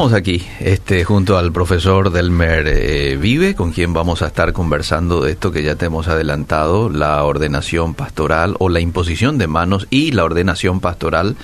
Estamos aquí, este, junto al profesor Delmer eh, Vive, con quien vamos a estar conversando de esto que ya te hemos adelantado, la ordenación pastoral o la imposición de manos y la ordenación pastoral,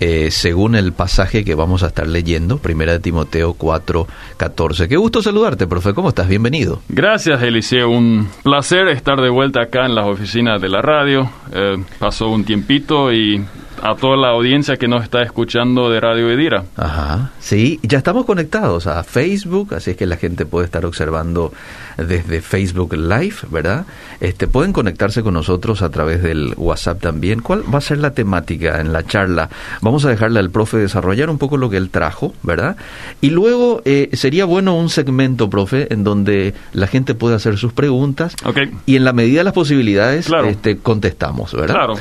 eh, según el pasaje que vamos a estar leyendo, primera de Timoteo 4, 14. Qué gusto saludarte, profe, ¿cómo estás? Bienvenido. Gracias, Eliseo. Un placer estar de vuelta acá en las oficinas de la radio. Eh, pasó un tiempito y a toda la audiencia que nos está escuchando de Radio Edira. Ajá, sí, ya estamos conectados a Facebook, así es que la gente puede estar observando desde Facebook Live, ¿verdad? Este, pueden conectarse con nosotros a través del WhatsApp también. ¿Cuál va a ser la temática en la charla? Vamos a dejarle al profe desarrollar un poco lo que él trajo, ¿verdad? Y luego eh, sería bueno un segmento, profe, en donde la gente pueda hacer sus preguntas y en la medida de las posibilidades este, contestamos, ¿verdad? Claro.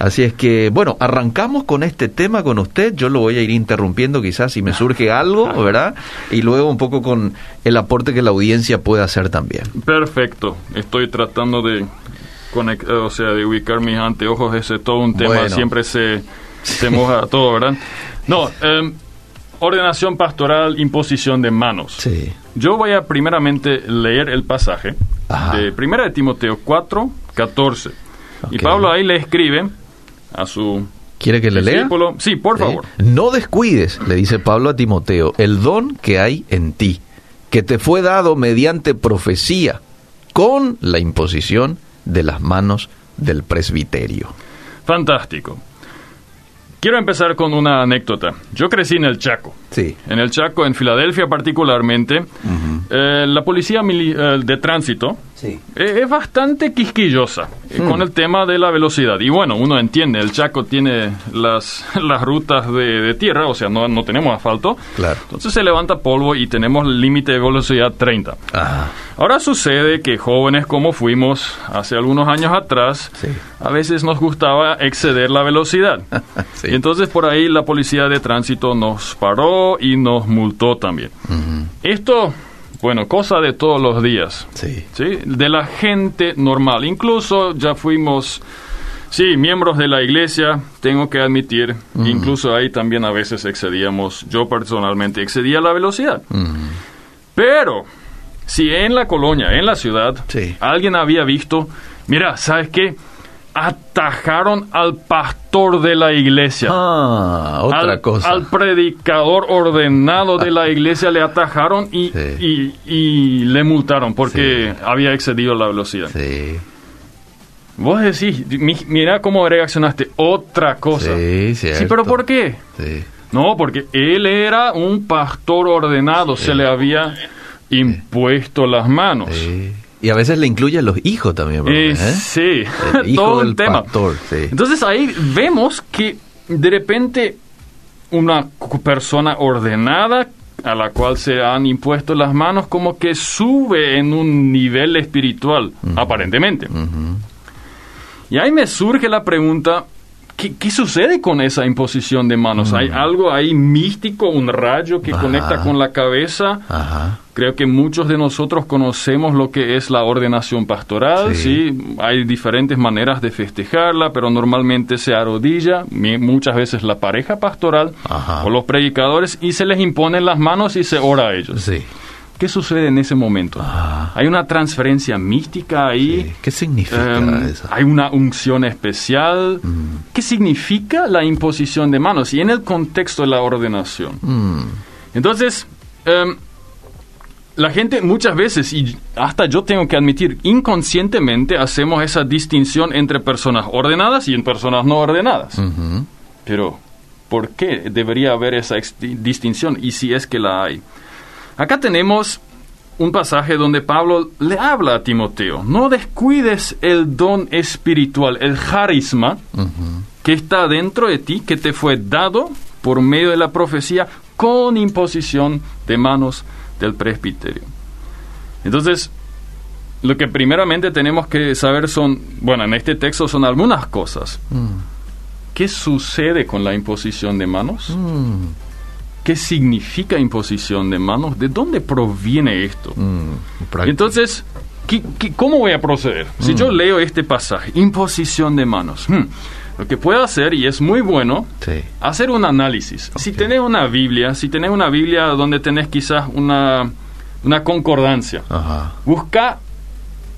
Así es que, bueno, arrancamos con este tema con usted. Yo lo voy a ir interrumpiendo quizás si me surge algo, ¿verdad? Y luego un poco con el aporte que la audiencia pueda hacer también. Perfecto. Estoy tratando de conectar, o sea, de ubicar mis anteojos. Ese todo un tema. Siempre se, se moja todo, ¿verdad? No, eh, ordenación pastoral, imposición de manos. Sí. Yo voy a primeramente leer el pasaje de Primera de Timoteo 4, 14. Y Pablo ahí le escribe a su ¿Quiere que le lea? Sí, por favor. No descuides, le dice Pablo a Timoteo, el don que hay en ti, que te fue dado mediante profecía, con la imposición de las manos del presbiterio. Fantástico. Quiero empezar con una anécdota. Yo crecí en el Chaco. Sí. En el Chaco, en Filadelfia particularmente, eh, la policía eh, de tránsito sí. Eh, es bastante quisquillosa con el tema de la velocidad. Y bueno, uno entiende, el Chaco tiene las, las rutas de, tierra, o sea, no, no, tenemos asfalto. Claro. Entonces se levanta polvo y tenemos el límite de velocidad 30. Ajá. Ahora sucede que jóvenes como fuimos hace algunos años atrás, a veces nos gustaba exceder la velocidad. Y entonces por ahí la policía de tránsito nos paró y nos multó también. Esto bueno, cosa de todos los días. Sí. sí. De la gente normal. Incluso ya fuimos, sí, miembros de la iglesia, tengo que admitir. Incluso ahí también a veces excedíamos, yo personalmente excedía la velocidad. Pero, si en la colonia, en la ciudad, alguien había visto, mira, ¿sabes qué? Atajaron al pastor de la iglesia. Ah, otra al, cosa. Al predicador ordenado de la iglesia le atajaron y, y, le multaron porque había excedido la velocidad. Sí. Vos decís, mira cómo reaccionaste. Otra cosa. Sí, Sí, pero ¿por qué? Sí. No, porque él era un pastor ordenado, se le había impuesto las manos. Sí. Y a veces le incluyen los hijos también, ¿eh? Sí, todo el tema. Entonces ahí vemos que de repente una persona ordenada a la cual se han impuesto las manos como que sube en un nivel espiritual, aparentemente. Y ahí me surge la pregunta, ¿Qué, sucede con esa imposición de manos? ¿Hay algo ahí místico, un rayo que conecta con la cabeza? Creo que muchos de nosotros conocemos lo que es la ordenación pastoral, sí. Hay diferentes maneras de festejarla, pero normalmente se arrodilla muchas veces la pareja pastoral o los predicadores y se les imponen las manos y se ora a ellos. Sí. ¿Qué sucede en ese momento? Ah. Hay una transferencia mística ahí. ¿Qué significa em, eso? Hay una unción especial. Mm. ¿Qué significa la imposición de manos? Y en el contexto de la ordenación. Mm. Entonces, em, la gente muchas veces, y hasta yo tengo que admitir, inconscientemente hacemos esa distinción entre personas ordenadas y en personas no ordenadas. Pero, ¿por qué debería haber esa distinción? Y si es que la hay. Acá tenemos un pasaje donde Pablo le habla a Timoteo, no descuides el don espiritual, el carisma que está dentro de ti, que te fue dado por medio de la profecía con imposición de manos del presbiterio. Entonces, lo que primeramente tenemos que saber son, bueno, en este texto son algunas cosas. Mm. ¿Qué sucede con la imposición de manos? Mm. ¿Qué significa imposición de manos? ¿De dónde proviene esto? Mm, entonces, ¿qué, cómo voy a proceder? Si yo Mm. leo este pasaje, imposición de manos, hmm, lo que puede hacer, y es muy bueno, hacer un análisis. Si tenés una Biblia, si tenés una Biblia donde tenés quizás una, una concordancia, busca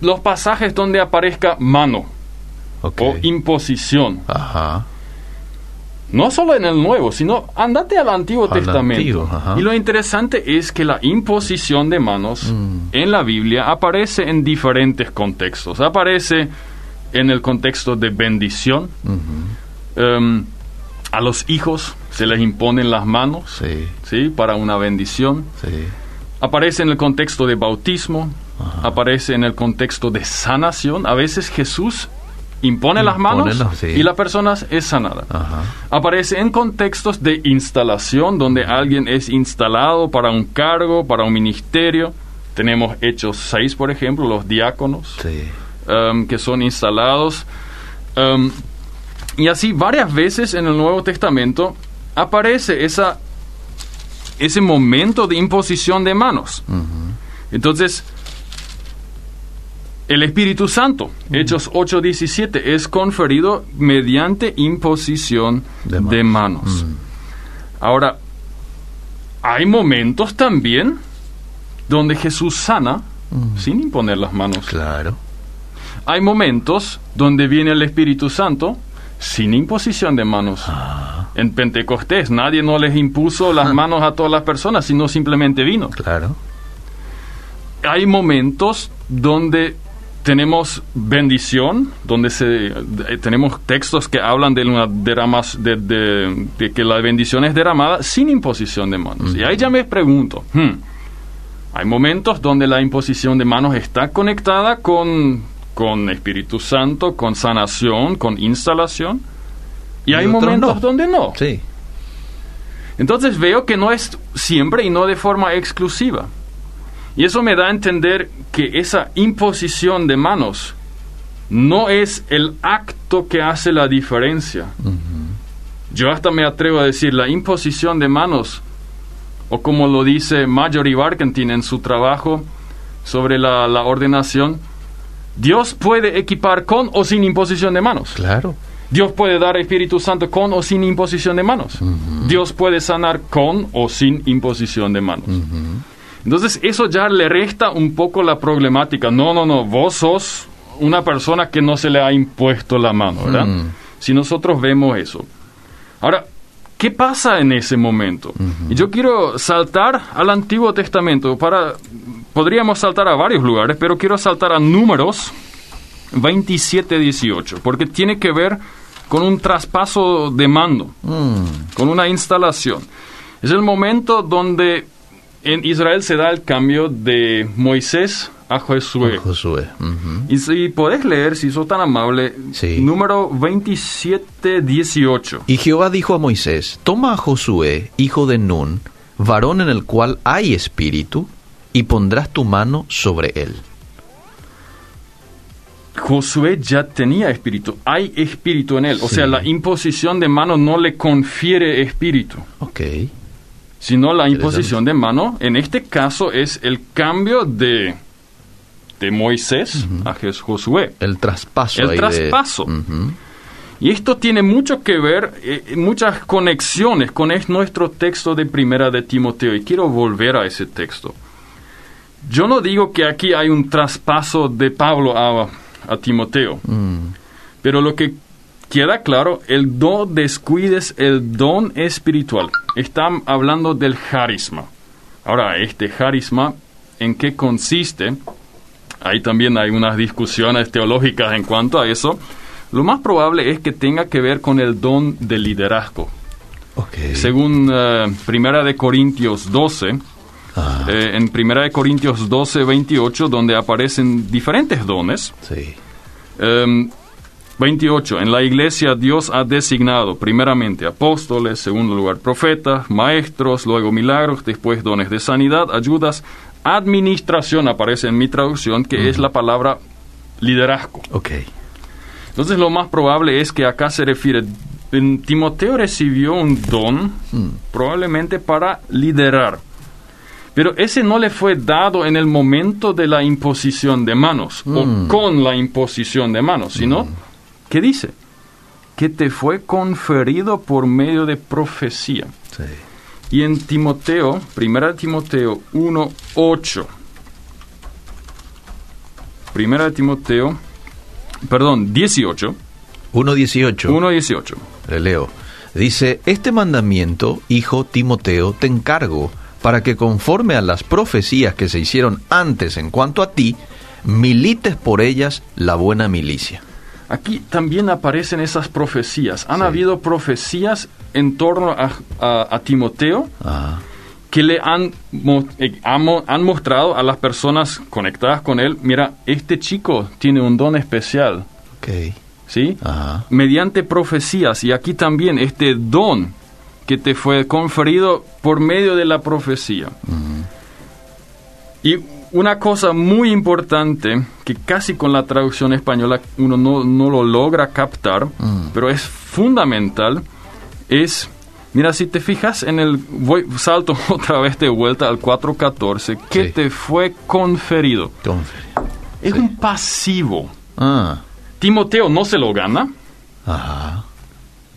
los pasajes donde aparezca mano o imposición. No solo en el Nuevo, sino andate al Antiguo Testamento. y lo interesante es que la imposición de manos mm. en la Biblia aparece en diferentes contextos. Aparece en el contexto de bendición. Em, a los hijos se les imponen las manos sí. para una bendición. Aparece en el contexto de bautismo, aparece en el contexto de sanación. A veces Jesús impone, las manos y la persona es sanada. Aparece en contextos de instalación, donde alguien es instalado para un cargo, para un ministerio. Tenemos Hechos 6, por ejemplo, los diáconos. Sí. Um, que son instalados. Um, y así varias veces en el Nuevo Testamento aparece esa, ese momento de imposición de manos. Entonces, el Espíritu Santo, Hechos 8:17, es conferido mediante imposición de manos. Ahora, hay momentos también donde Jesús sana sin imponer las manos. Claro. Hay momentos donde viene el Espíritu Santo sin imposición de manos. Ah. En Pentecostés nadie no les impuso las ah. manos a todas las personas, sino simplemente vino. Claro. Hay momentos donde tenemos bendición, donde se, eh, tenemos textos que hablan de, una deramas, de, que la bendición es derramada sin imposición de manos. Y ahí ya me pregunto, hmm, hay momentos donde la imposición de manos está conectada con con Espíritu Santo, con sanación, con instalación. Y, hay momentos donde no. Sí. Entonces veo que no es siempre y no de forma exclusiva. Y eso me da a entender que esa imposición de manos no es el acto que hace la diferencia. Yo hasta me atrevo a decir, la imposición de manos, o como lo dice Marjorie Barkentin en su trabajo sobre la, la ordenación, Dios puede equipar con o sin imposición de manos. Claro. Dios puede dar Espíritu Santo con o sin imposición de manos. Dios puede sanar con o sin imposición de manos. Entonces eso ya le resta un poco la problemática. No, no, no, vos sos una persona que no se le ha impuesto la mano, ¿verdad? Si nosotros vemos eso. Ahora, ¿qué pasa en ese momento? Y yo quiero saltar al Antiguo Testamento para podríamos saltar a varios lugares, pero quiero saltar a números 27-18, porque tiene que ver con un traspaso de mando, mm. con una instalación. Es el momento donde en Israel se da el cambio de Moisés a Josué. Josué. Y si podés leer, si sos tan amable, número 27-18. Y Jehová dijo a Moisés, toma a Josué, hijo de Nun, varón en el cual hay espíritu, y pondrás tu mano sobre él. Josué ya tenía espíritu, hay espíritu en él. O sea, la imposición de mano no le confiere espíritu. Ok. Sino la imposición de mano, en este caso, es el cambio de, de Moisés a Josué. El traspaso. El traspaso. Y esto tiene mucho que ver, eh, muchas conexiones con nuestro texto de primera de Timoteo. Y quiero volver a ese texto. Yo no digo que aquí hay un traspaso de Pablo a, Timoteo, mm. pero lo que queda claro, el no descuides el don espiritual. Están hablando del carisma. Ahora, este carisma, ¿en qué consiste? Ahí también hay unas discusiones teológicas en cuanto a eso. Lo más probable es que tenga que ver con el don de liderazgo. Según uh, Primera de Corintios 12, eh, en 1 Corintios 12, 28, donde aparecen diferentes dones. Sí. 28. Em, en la iglesia Dios ha designado primeramente apóstoles, segundo lugar profetas, maestros, luego milagros, después dones de sanidad, ayudas, administración, aparece en mi traducción, que es la palabra liderazgo. Ok. Entonces lo más probable es que acá se refiere, Timoteo recibió un don, mm. probablemente para liderar pero ese no le fue dado en el momento de la imposición de manos o mm. con la imposición de manos, sino, mm. ¿Qué dice? que te fue conferido por medio de profecía. Y en Timoteo, 1 Timoteo 1.8, 1 Timoteo, perdón, 18. 1.18. 1.18. Le leo. Dice, este mandamiento, hijo Timoteo, te encargo para que conforme a las profecías que se hicieron antes en cuanto a ti, milites por ellas la buena milicia. Aquí también aparecen esas profecías. Han habido profecías en torno a, Timoteo ah. que le han, eh, han mostrado a las personas conectadas con él, mira, este chico tiene un don especial. Okay. ¿Sí? Mediante profecías. Y aquí también este don que te fue conferido por medio de la profecía. Y una cosa muy importante que casi con la traducción española uno no, lo logra captar, mm. pero es fundamental, es, mira, si te fijas en el, voy, salto otra vez de vuelta al 4.14, que te fue conferido. Es un pasivo. Ah. Timoteo no se lo gana,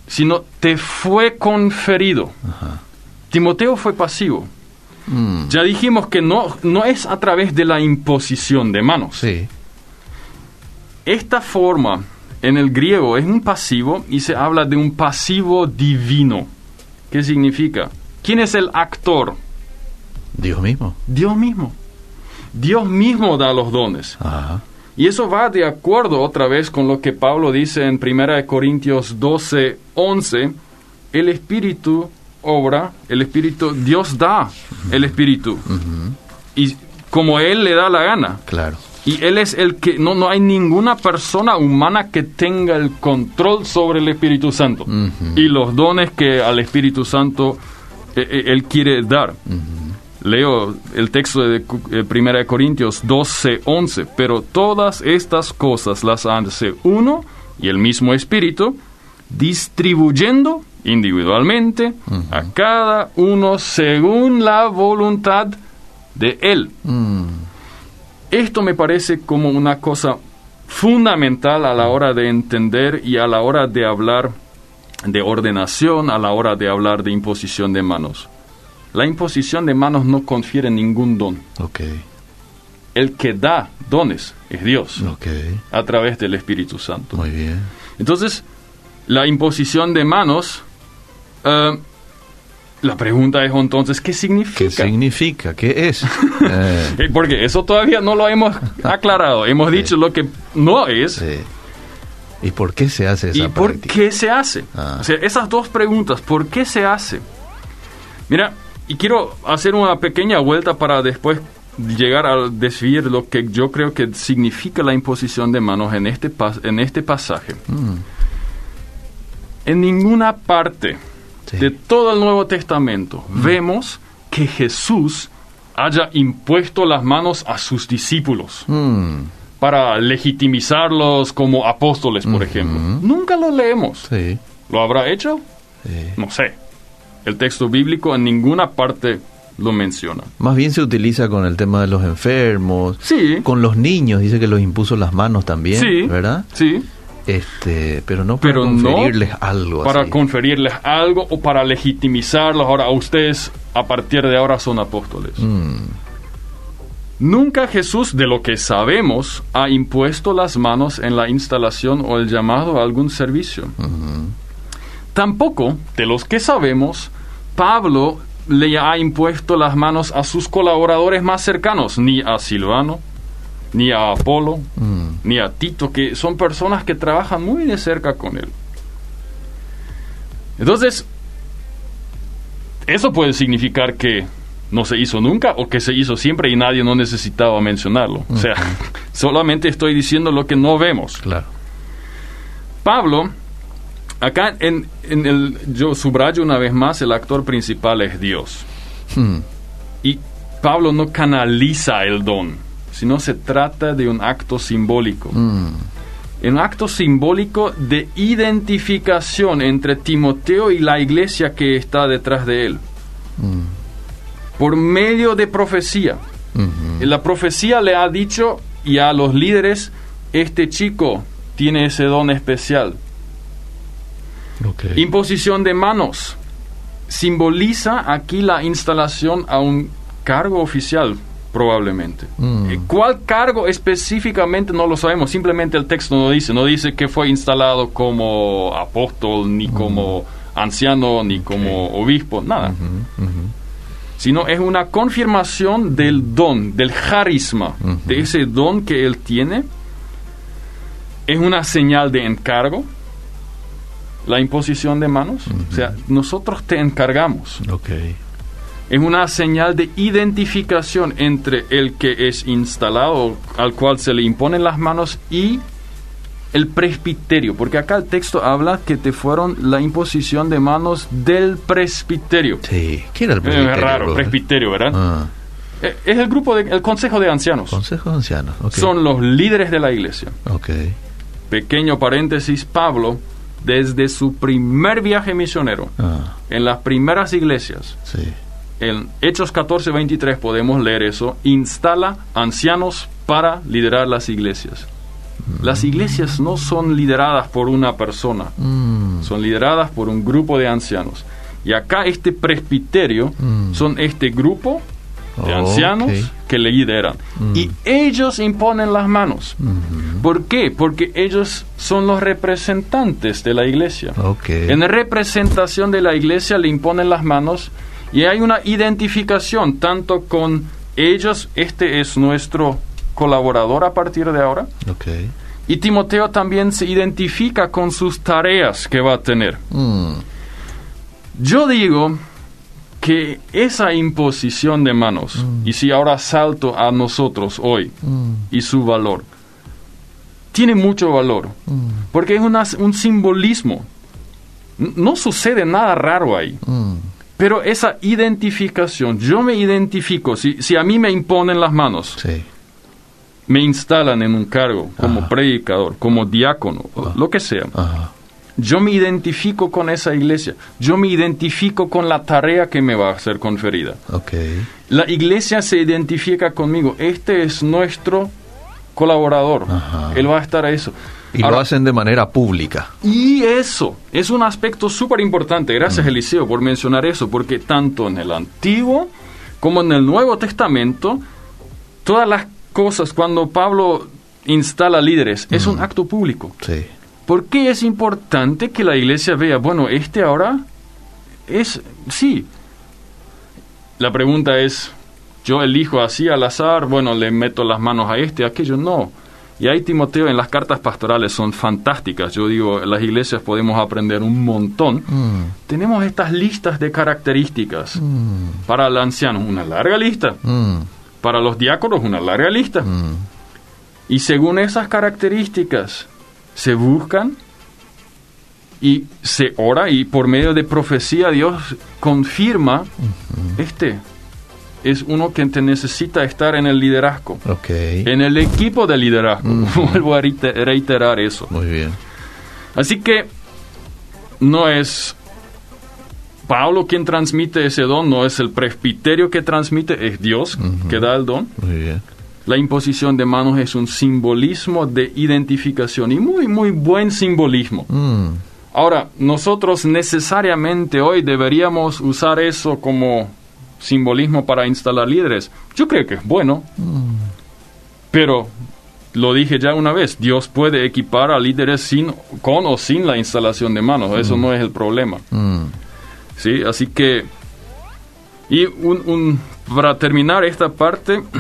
sino te fue conferido. Timoteo fue pasivo. Mm. Ya dijimos que no, no es a través de la imposición de manos. Sí. Esta forma en el griego es un pasivo y se habla de un pasivo divino. ¿Qué significa? ¿Quién es el actor? Dios mismo. Dios mismo. Dios mismo da los dones. Y eso va de acuerdo otra vez con lo que Pablo dice en 1 Corintios 12, 11. El Espíritu obra, el Espíritu, Dios da el Espíritu. Y como Él le da la gana. Claro. Y Él es el que, no, no hay ninguna persona humana que tenga el control sobre el Espíritu Santo. Y los dones que al Espíritu Santo eh, eh, Él quiere dar. Leo el texto de 1 eh, Corintios 12, 11. Pero todas estas cosas las hace uno y el mismo Espíritu, distribuyendo individualmente a cada uno según la voluntad de Él. Mm. Esto me parece como una cosa fundamental a la hora de entender y a la hora de hablar de ordenación, a la hora de hablar de imposición de manos. La imposición de manos no confiere ningún don. El que da dones es Dios. A través del Espíritu Santo. Muy bien. Entonces, la imposición de manos eh, la pregunta es entonces, ¿qué significa? ¿Qué significa? ¿Qué es? Eh, porque eso todavía no lo hemos aclarado. Hemos dicho lo que no es. ¿Y por qué se hace esa ¿Y por qué se hace? Ah. O sea, esas dos preguntas, ¿por qué se hace? Mira, y quiero hacer una pequeña vuelta para después llegar a desviar lo que yo creo que significa la imposición de manos en este, en este pasaje. Mm. En ninguna parte de todo el Nuevo Testamento, mm. vemos que Jesús haya impuesto las manos a sus discípulos mm. para legitimizarlos como apóstoles, por ejemplo. Nunca lo leemos. ¿Lo habrá hecho? No sé. El texto bíblico en ninguna parte lo menciona. Más bien se utiliza con el tema de los enfermos, sí. con los niños, dice que los impuso las manos también, sí. ¿verdad? Sí. Este, pero no para conferirles algo. Para conferirles algo o para legitimizarlos. Ahora, ustedes a partir de ahora son apóstoles. Mm. Nunca Jesús, de lo que sabemos, ha impuesto las manos en la instalación o el llamado a algún servicio. Tampoco, de los que sabemos, Pablo le ha impuesto las manos a sus colaboradores más cercanos, ni a Silvano, ni a Apolo, mm. Ni a Tito, que son personas que trabajan muy de cerca con él. Entonces, eso puede significar que no se hizo nunca o que se hizo siempre y nadie no necesitaba mencionarlo. O sea, solamente estoy diciendo lo que no vemos. Claro. Pablo, acá en, el, yo subrayo una vez más, el actor principal es Dios. Hmm. Y Pablo no canaliza el don sino se trata de un acto simbólico. Mm. Un acto simbólico de identificación entre Timoteo y la iglesia que está detrás de él. Mm. Por medio de profecía. Mm-hmm. La profecía le ha dicho y a los líderes, este chico tiene ese don especial. Imposición de manos. Simboliza aquí la instalación a un cargo oficial, probablemente. Mm. Eh, ¿Cuál cargo específicamente no lo sabemos? Simplemente el texto no dice. No dice que fue instalado como apóstol, ni mm. como anciano, ni como obispo, nada. Sino es una confirmación del don, del carisma, de ese don que él tiene. Es una señal de encargo la imposición de manos. O sea, nosotros te encargamos. Okay. Es una señal de identificación entre el que es instalado, al cual se le imponen las manos, y el presbiterio, porque acá el texto habla que te fueron la imposición de manos del presbiterio. Sí, ¿quién era el presbiterio? Es raro, presbiterio, ¿verdad? Ah. Eh, es el grupo, de, el consejo de ancianos. Consejo de ancianos, Son los líderes de la iglesia. Ok. Pequeño paréntesis, Pablo desde su primer viaje misionero, ah. en las primeras iglesias, en Hechos 14, 23 podemos leer eso, instala ancianos para liderar las iglesias. Mm. Las iglesias no son lideradas por una persona, mm. son lideradas por un grupo de ancianos. Y acá este presbiterio mm. son este grupo de ancianos que le lideran. Mm. Y ellos imponen las manos. Mm-hmm. ¿Por qué? Porque ellos son los representantes de la iglesia. En representación de la iglesia le imponen las manos y hay una identificación tanto con ellos, este es nuestro colaborador a partir de ahora. Y Timoteo también se identifica con sus tareas que va a tener. Mm. Yo digo que esa imposición de manos, mm. y si ahora salto a nosotros hoy mm. y su valor, tiene mucho valor, porque es un simbolismo. No sucede nada raro ahí. Pero esa identificación, yo me identifico, si, si a mí me imponen las manos, me instalan en un cargo como predicador, como diácono, lo que sea. Yo me identifico con esa iglesia. Yo me identifico con la tarea que me va a ser conferida. Okay. La iglesia se identifica conmigo. Este es nuestro colaborador. Él va a estar a eso. Y lo hacen de manera pública. Y eso es un aspecto súper importante. Gracias, mm. Eliseo, por mencionar eso, porque tanto en el Antiguo como en el Nuevo Testamento, todas las cosas, cuando Pablo instala líderes, es un mm. acto público. Sí. ¿Por qué es importante que la iglesia vea, bueno, este ahora es, sí. La pregunta es, yo elijo así al azar, bueno, le meto las manos a este, a aquello, no. Y ahí Timoteo en las cartas pastorales son fantásticas. Yo digo, en las iglesias podemos aprender un montón. Mm. Tenemos estas listas de características. Mm. Para el anciano, una larga lista. Mm. Para los diáconos, una larga lista. Y según esas características, se buscan y se ora y por medio de profecía Dios confirma, este es uno que te necesita estar en el liderazgo, en el equipo de liderazgo. Vuelvo a reiterar eso. Muy bien. Así que no es Pablo quien transmite ese don, no es el presbiterio que transmite, es Dios que da el don. Muy bien. La imposición de manos es un simbolismo de identificación y muy, muy buen simbolismo. Mm. Ahora, nosotros necesariamente hoy deberíamos usar eso como simbolismo para instalar líderes. Yo creo que es bueno, mm. pero lo dije ya una vez, Dios puede equipar a líderes sin, con o sin la instalación de manos, eso no es el problema. ¿Sí? Así que, y un, para terminar esta parte,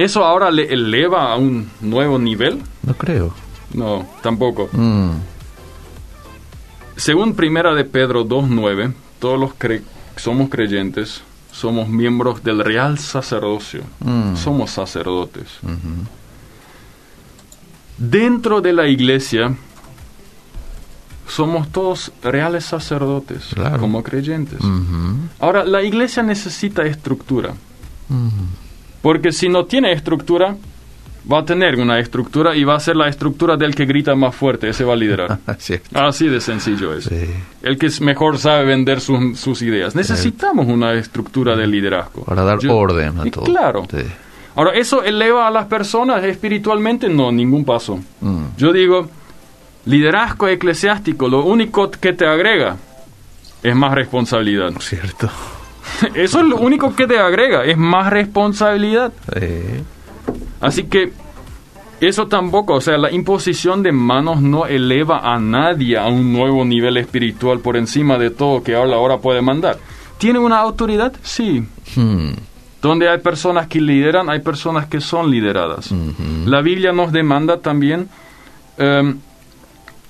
¿Eso ahora le eleva a un nuevo nivel? No creo. No, tampoco. Mm. Según Primera de Pedro 2.9, todos los que somos creyentes somos miembros del real sacerdocio. Mm. Somos sacerdotes. Dentro de la iglesia somos todos reales sacerdotes como creyentes. Ahora, la iglesia necesita estructura. Porque si no tiene estructura, va a tener una estructura y va a ser la estructura del que grita más fuerte, ese va a liderar. Así de sencillo es. El que mejor sabe vender sus ideas. Necesitamos una estructura de liderazgo. Para dar orden a todo. Claro. Ahora, ¿eso eleva a las personas espiritualmente? No, ningún paso. Mm. Yo digo, liderazgo eclesiástico, lo único que te agrega es más responsabilidad. Cierto. Eso es lo único que te agrega, es más responsabilidad. Así que eso tampoco, o sea, la imposición de manos no eleva a nadie a un nuevo nivel espiritual por encima de todo que ahora, ahora puede mandar. ¿Tiene una autoridad? Sí. Hmm. Donde hay personas que lideran, hay personas que son lideradas. La Biblia nos demanda también em,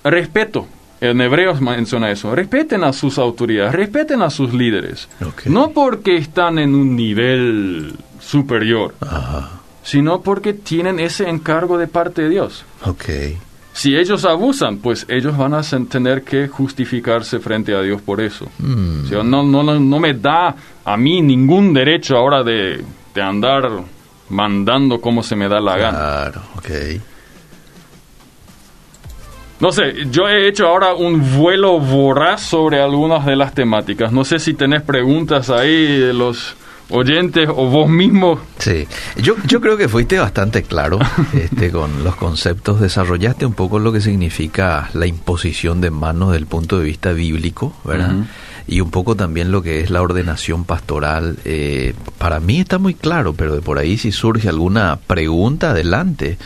respeto. En Hebreos menciona eso. Respeten a sus autoridades, respeten a sus líderes. No porque están en un nivel superior, sino porque tienen ese encargo de parte de Dios. Okay. Si ellos abusan, pues ellos van a tener que justificarse frente a Dios por eso. Hmm. no, no, no, me da a mí ningún derecho ahora de, de andar mandando como se me da la gana. Claro, ok. No sé, yo he hecho ahora un vuelo voraz sobre algunas de las temáticas. No sé si tenés preguntas ahí de los oyentes o vos mismo. Sí, yo, yo creo que fuiste bastante claro este, con los conceptos, desarrollaste un poco lo que significa la imposición de manos del punto de vista bíblico, ¿verdad? Y un poco también lo que es la ordenación pastoral. Eh, para mí está muy claro, pero de por ahí si surge alguna pregunta, adelante.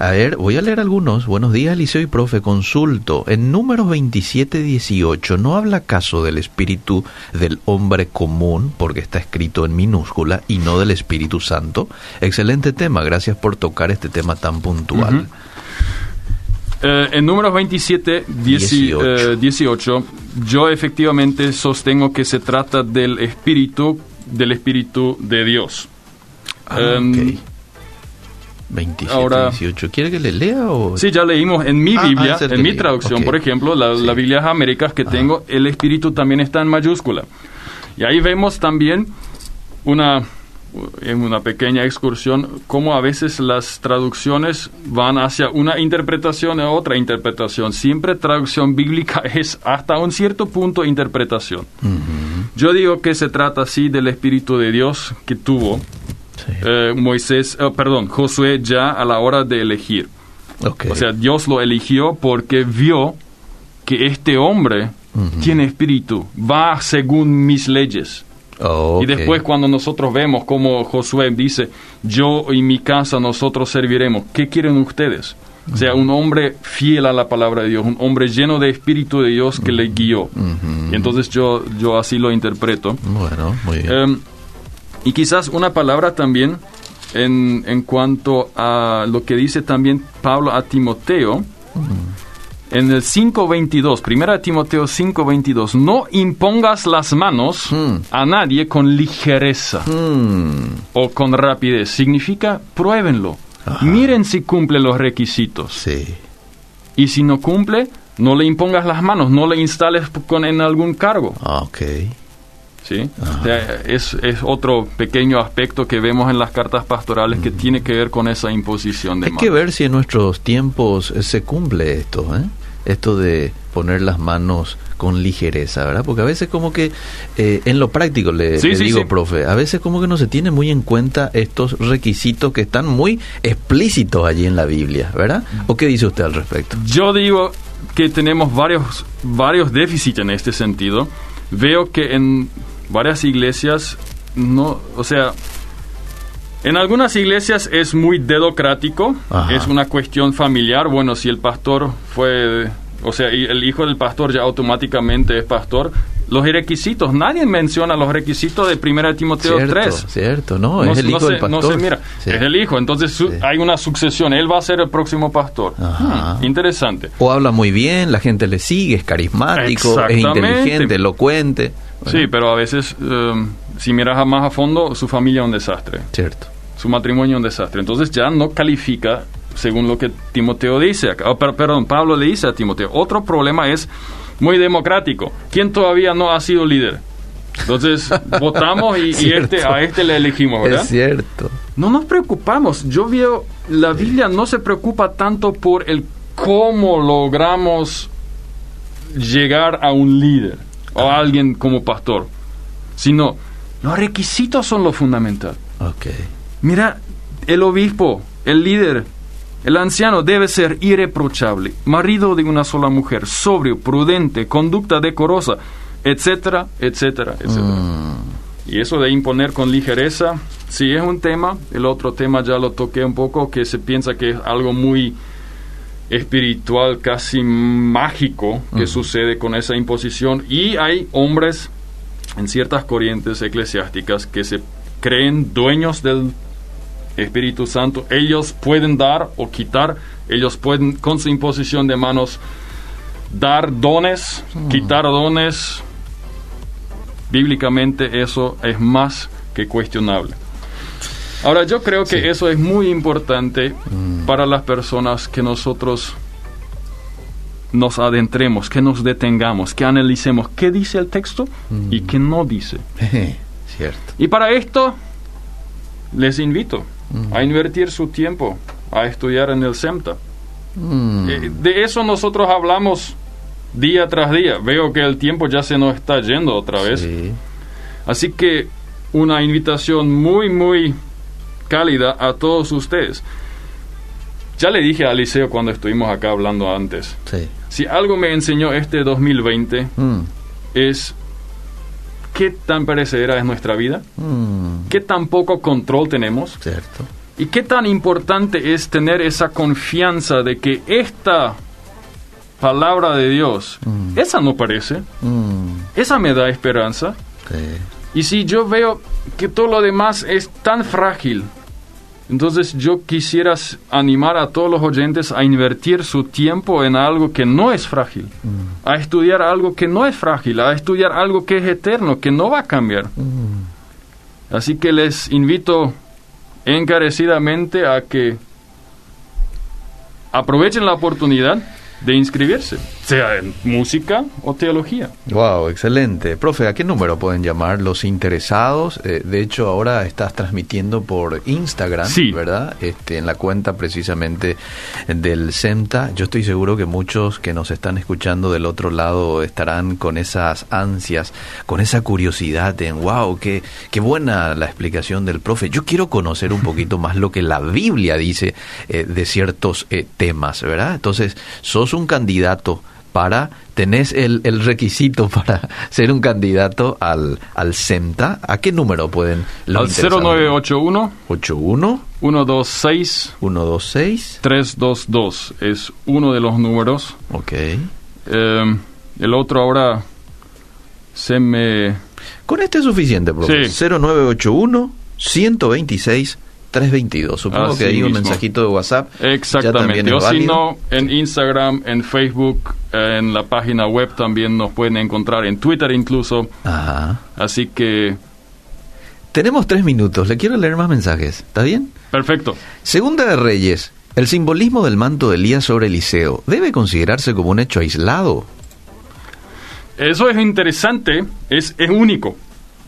A ver, voy a leer algunos. Buenos días, Eliseo y profe. Consulto. En números 27-18, ¿no habla caso del espíritu del hombre común, porque está escrito en minúscula, y no del Espíritu Santo? Excelente tema. Gracias por tocar este tema tan puntual. Eh, en números 27, 18. yo efectivamente sostengo que se trata del espíritu, del espíritu de Dios. Ah, em, 27, Ahora, 18. ¿Quiere que le lea o...? Sí, ya leímos en mi ah, Biblia, ah, en mi traducción, por ejemplo, la, Biblia de Américas que tengo, el espíritu también está en mayúscula. Y ahí vemos también una, en una pequeña excursión, cómo a veces las traducciones van hacia una interpretación a otra interpretación. Siempre traducción bíblica es hasta un cierto punto interpretación. Yo digo que se trata así del Espíritu de Dios que tuvo eh, Moisés, oh, perdón, Josué ya a la hora de elegir. O sea, Dios lo eligió porque vio que este hombre tiene espíritu, va según mis leyes. Oh, y después cuando nosotros vemos como Josué dice, yo y mi casa nosotros serviremos, ¿qué quieren ustedes? O sea, un hombre fiel a la palabra de Dios, un hombre lleno de espíritu de Dios que le guió. Y entonces yo, yo así lo interpreto. Bueno, muy bien. Em, y quizás una palabra también en, en cuanto a lo que dice también Pablo a Timoteo. En el 5.22, primera Timoteo 5.22, no impongas las manos hmm. a nadie con ligereza hmm. o con rapidez. Significa, pruébenlo. Miren si cumple los requisitos. Sí. Y si no cumple, no le impongas las manos, no le instales con, en algún cargo. Ah, ok. ¿sí? es, es, otro pequeño aspecto que vemos en las cartas pastorales que tiene que ver con esa imposición de Hay que ver si en nuestros tiempos eh, se cumple esto, ¿eh? Esto de poner las manos con ligereza, ¿verdad? Porque a veces como que eh, en lo práctico le, digo, profe, a veces como que no se tiene muy en cuenta estos requisitos que están muy explícitos allí en la Biblia, ¿verdad? ¿O qué dice usted al respecto? Yo digo que tenemos varios varios déficits en este sentido. Veo que en varias iglesias no, o sea, en algunas iglesias es muy dedocrático, es una cuestión familiar. Bueno, si el pastor fue, o sea, el hijo del pastor ya automáticamente es pastor. Los requisitos, nadie menciona los requisitos de 1 Timoteo cierto, 3. Cierto, no, es el hijo del pastor. No se mira, es el hijo, entonces hay una sucesión, él va a ser el próximo pastor. Hmm, interesante. O habla muy bien, la gente le sigue, es carismático, es inteligente, elocuente. Sí, pero a veces, eh, si miras más a fondo, su familia es un desastre. Cierto. Su matrimonio es un desastre. Entonces ya no califica según lo que Timoteo dice. Oh, perdón, Pablo le dice a Timoteo. Otro problema es muy democrático. ¿Quién todavía no ha sido líder? Entonces votamos y, este, a este le elegimos, ¿verdad? Es cierto. No nos preocupamos. Yo veo, la Biblia no se preocupa tanto por el cómo logramos llegar a un líder o alguien como pastor, sino los requisitos son lo fundamental. Okay. Mira, el obispo, el líder, El anciano debe ser irreprochable, marido de una sola mujer, sobrio, prudente, conducta decorosa, etcétera, etcétera, etcétera. Mm. Y eso de imponer con ligereza, sí es un tema. El otro tema ya lo toqué un poco, que se piensa que es algo muy espiritual, casi mágico, que mm. sucede con esa imposición. Y hay hombres en ciertas corrientes eclesiásticas que se creen dueños del Espíritu Santo. Ellos pueden dar o quitar, ellos pueden con su imposición de manos dar dones, mm. quitar dones. Bíblicamente eso es más que cuestionable. Ahora yo creo que eso es muy importante mm. para las personas que nosotros nos adentremos, que nos detengamos, que analicemos qué dice el texto y mm. qué no dice. Cierto. Y para esto les invito a mm. invertir su tiempo a estudiar en el SEMTA. Mm. Eh, de eso nosotros hablamos día tras día. Veo que el tiempo ya se nos está yendo otra vez. Así que una invitación muy, muy cálida a todos ustedes. Ya le dije a Liceo cuando estuvimos acá hablando antes. Si algo me enseñó este 2020 mm. es qué tan perecedera es nuestra vida, mm. qué tan poco control tenemos. Cierto. Y qué tan importante es tener esa confianza de que esta palabra de Dios, mm. esa no parece, esa me da esperanza. Y si yo veo que todo lo demás es tan frágil, entonces yo quisiera animar a todos los oyentes a invertir su tiempo en algo que no es frágil, mm. a estudiar algo que no es frágil, a estudiar algo que es eterno, que no va a cambiar. Mm. Así que les invito encarecidamente a que aprovechen la oportunidad de inscribirse, sea en música o teología. Wow, excelente. Profe, ¿a qué número pueden llamar los interesados? Eh, de hecho, ahora estás transmitiendo por Instagram, ¿verdad? Este, en la cuenta precisamente del CEMTA. Yo estoy seguro que muchos que nos están escuchando del otro lado estarán con esas ansias, con esa curiosidad en, wow, qué, qué buena la explicación del profe. Yo quiero conocer un poquito más lo que la Biblia dice eh, de ciertos eh, temas, ¿verdad? Entonces, sos un candidato para, tenés el, el, requisito para ser un candidato al, al CEMTA, ¿a qué número pueden? Al 0981 81 126 126 322 es uno de los números. Ok. Eh, el otro ahora se me... Con este es suficiente, profe. 0981 126 322. Supongo que hay un mensajito de WhatsApp. Exactamente. O si no, en Instagram, en Facebook, en la página web también nos pueden encontrar, en Twitter incluso. Ajá. Así que... Tenemos tres minutos. Le quiero leer más mensajes. ¿Está bien? Perfecto. Segunda de Reyes. El simbolismo del manto de Elías sobre Eliseo debe considerarse como un hecho aislado. Eso es interesante, es, es único,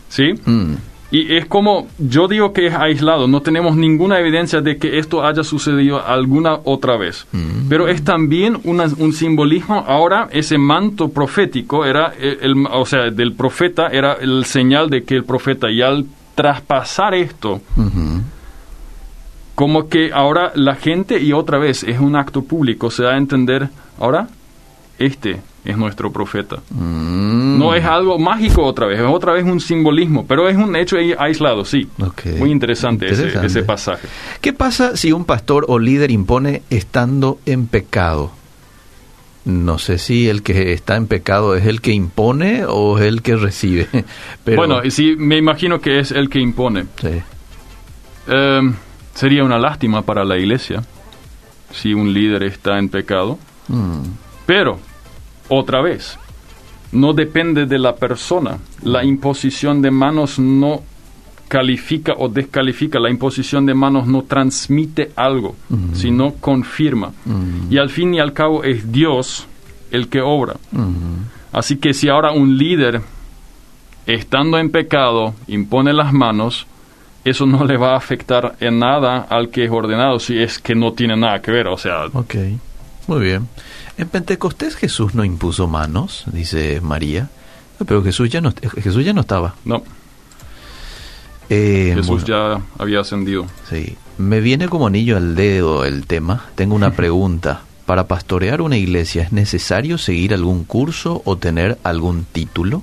¿sí? Mm. Y es como, yo digo que es aislado, no tenemos ninguna evidencia de que esto haya sucedido alguna otra vez. Mm. Pero es también un simbolismo, ahora ese manto profético era, el, o sea, del profeta era el señal de que el profeta, y al traspasar esto, como que ahora la gente, y otra vez es un acto público, se da a entender, ahora, este es nuestro profeta. Mm. No es algo mágico otra vez, es otra vez un simbolismo, pero es un hecho aislado, sí. Muy interesante, Ese, pasaje. ¿Qué pasa si un pastor o líder impone estando en pecado? No sé si el que está en pecado es el que impone o es el que recibe. Pero... Bueno, sí, me imagino que es el que impone. Em, sería una lástima para la iglesia si un líder está en pecado. Mm. Pero otra vez, no depende de la persona. La imposición de manos no califica o descalifica. La imposición de manos no transmite algo, sino confirma. Y al fin y al cabo es Dios el que obra. Así que si ahora un líder, estando en pecado, impone las manos, eso no le va a afectar en nada al que es ordenado, si es que no tiene nada que ver. O sea. Ok, muy bien. En Pentecostés Jesús no impuso manos, dice María, pero Jesús ya no, Jesús ya no estaba. No. Eh, Jesús ya había ascendido. Sí. Me viene como anillo al dedo el tema. Tengo una pregunta. ¿Para pastorear una iglesia es necesario seguir algún curso o tener algún título?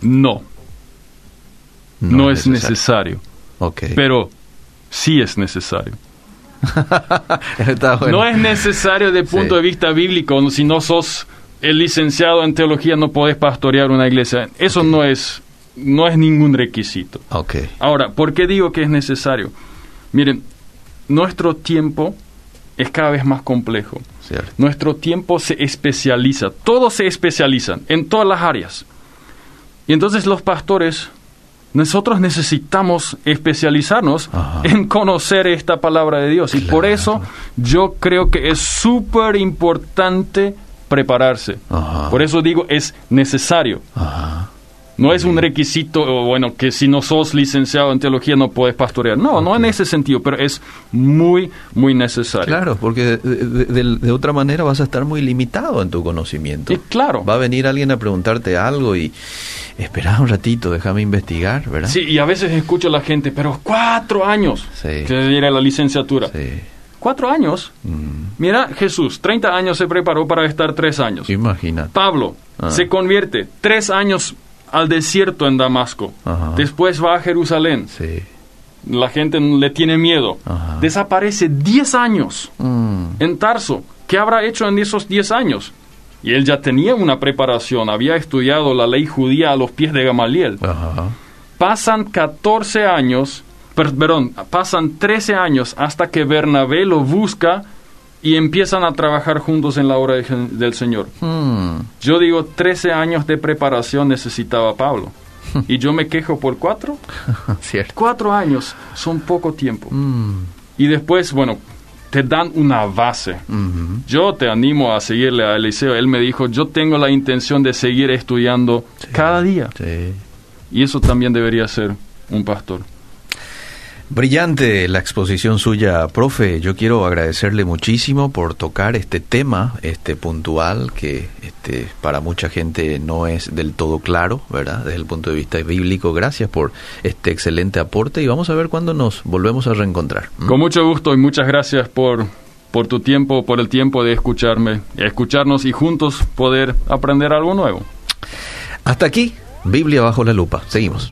No. No, es necesario. Pero sí es necesario. No es necesario desde el punto de vista bíblico. Si no sos el licenciado en teología, no podés pastorear una iglesia. Eso no es no es ningún requisito. Ahora, ¿por qué digo que es necesario? Miren, nuestro tiempo es cada vez más complejo. Nuestro tiempo se especializa, todos se especializan en todas las áreas. Y entonces los pastores, nosotros necesitamos especializarnos en conocer esta palabra de Dios. Y por eso yo creo que es súper importante prepararse. Por eso digo, es necesario. No es un requisito, bueno, que si no sos licenciado en teología no puedes pastorear. No, no en ese sentido, pero es muy, muy necesario. Claro, porque de, otra manera vas a estar muy limitado en tu conocimiento. claro. Va a venir alguien a preguntarte algo y espera un ratito, déjame investigar, ¿verdad? Sí, y a veces escucho a la gente, pero cuatro años sí. que la licenciatura. Sí. Cuatro años. Mm. Mira, Jesús, 30 años se preparó para estar tres años. Imagina. Pablo ah. se convierte tres años al desierto en Damasco. Después va a Jerusalén. La gente le tiene miedo. Desaparece 10 años mm. en Tarso. ¿Qué habrá hecho en esos 10 años? Y él ya tenía una preparación, había estudiado la ley judía a los pies de Gamaliel. Pasan 14 años, perdón, pasan 13 años hasta que Bernabé lo busca y empiezan a trabajar juntos en la obra del Señor. Hmm. Yo digo, 13 años de preparación necesitaba Pablo. y yo me quejo por cuatro. Cierto. Cuatro años son poco tiempo. Hmm. Y después, bueno, te dan una base. Yo te animo a seguirle a Eliseo. Él me dijo, yo tengo la intención de seguir estudiando cada día. Y eso también debería ser un pastor. Brillante la exposición suya, profe. Yo quiero agradecerle muchísimo por tocar este tema, este puntual, que este, para mucha gente no es del todo claro, ¿verdad? Desde el punto de vista bíblico. Gracias por este excelente aporte y vamos a ver cuándo nos volvemos a reencontrar. Con mucho gusto y muchas gracias por, por tu tiempo, por el tiempo de escucharme, escucharnos y juntos poder aprender algo nuevo. Hasta aquí, Biblia bajo la lupa. Seguimos.